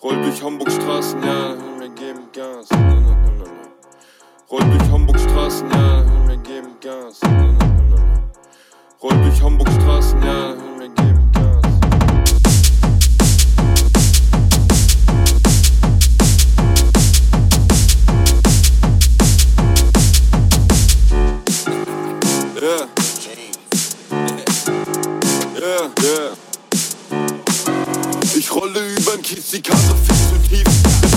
Roll durch Hamburg Straßen, ja, wir geben Gas. Roll durch Hamburg Straßen, ja, wir geben Gas. Roll durch Hamburg Straßen, ja, wir geben Gas. Yeah. Yeah. Yeah. Kiez, die Gasse viel zu tief.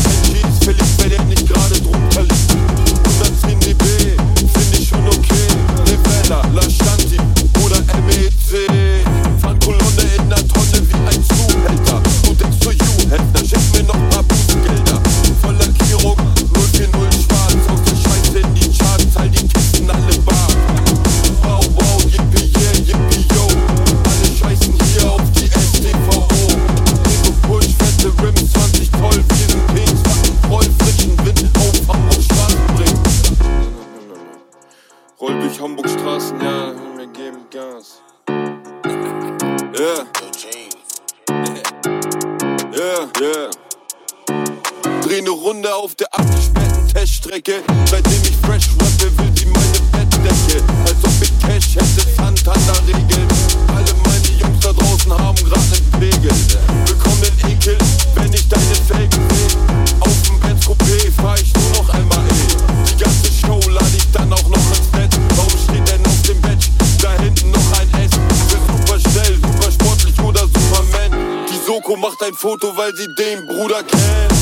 Roll durch Hamburg Straßen, ja, wir geben Gas. Yeah. Yeah, yeah. Dreh ne Runde auf der abgesperrten Teststrecke. Seitdem ich fresh rappe, will die meine Bettdecke. Marco macht ein Foto, weil sie den Bruder kennt.